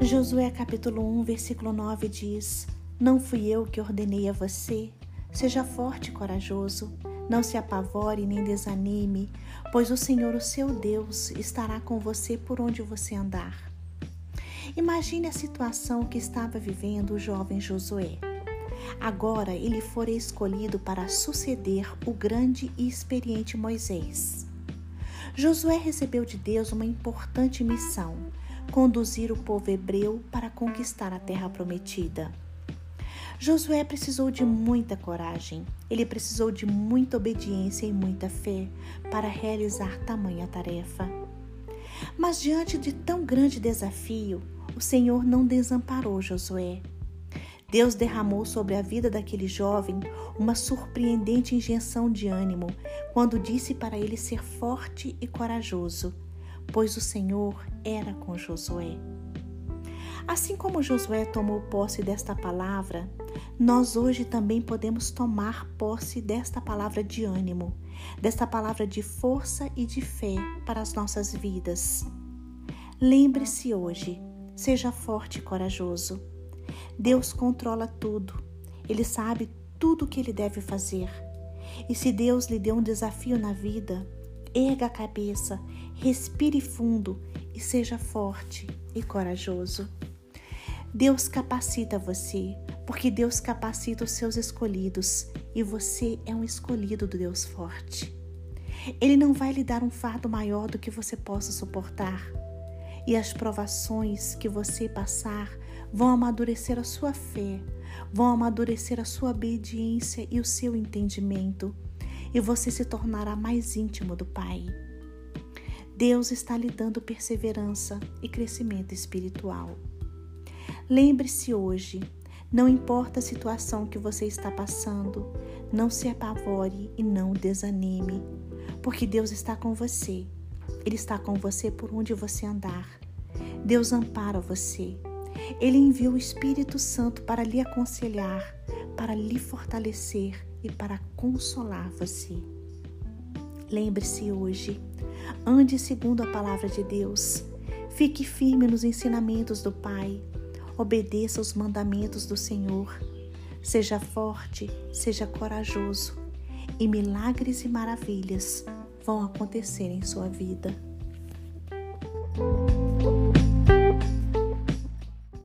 Josué capítulo 1, versículo 9 diz: Não fui eu que ordenei a você? Seja forte e corajoso. Não se apavore nem desanime, pois o Senhor, o seu Deus, estará com você por onde você andar. Imagine a situação que estava vivendo o jovem Josué. Agora ele fora escolhido para suceder o grande e experiente Moisés. Josué recebeu de Deus uma importante missão: conduzir o povo hebreu para conquistar a terra prometida. Josué precisou de muita coragem, ele precisou de muita obediência e muita fé para realizar tamanha tarefa. Mas diante de tão grande desafio, o Senhor não desamparou Josué. Deus derramou sobre a vida daquele jovem uma surpreendente injeção de ânimo quando disse para ele ser forte e corajoso, pois o Senhor era com Josué. Assim como Josué tomou posse desta palavra, nós hoje também podemos tomar posse desta palavra de ânimo, desta palavra de força e de fé para as nossas vidas. Lembre-se hoje, seja forte e corajoso. Deus controla tudo, Ele sabe tudo o que Ele deve fazer. E se Deus lhe deu um desafio na vida, erga a cabeça, respire fundo e seja forte e corajoso. Deus capacita você, porque Deus capacita os seus escolhidos e você é um escolhido do Deus forte. Ele não vai lhe dar um fardo maior do que você possa suportar. E as provações que você passar vão amadurecer a sua fé, vão amadurecer a sua obediência e o seu entendimento, e você se tornará mais íntimo do Pai. Deus está lhe dando perseverança e crescimento espiritual. Lembre-se hoje, não importa a situação que você está passando, não se apavore e não desanime, porque Deus está com você. Ele está com você por onde você andar. Deus ampara você. Ele enviou o Espírito Santo para lhe aconselhar, para lhe fortalecer e para consolar você. Lembre-se hoje, ande segundo a palavra de Deus, fique firme nos ensinamentos do Pai, obedeça os mandamentos do Senhor, seja forte, seja corajoso, e milagres e maravilhas vão acontecer em sua vida.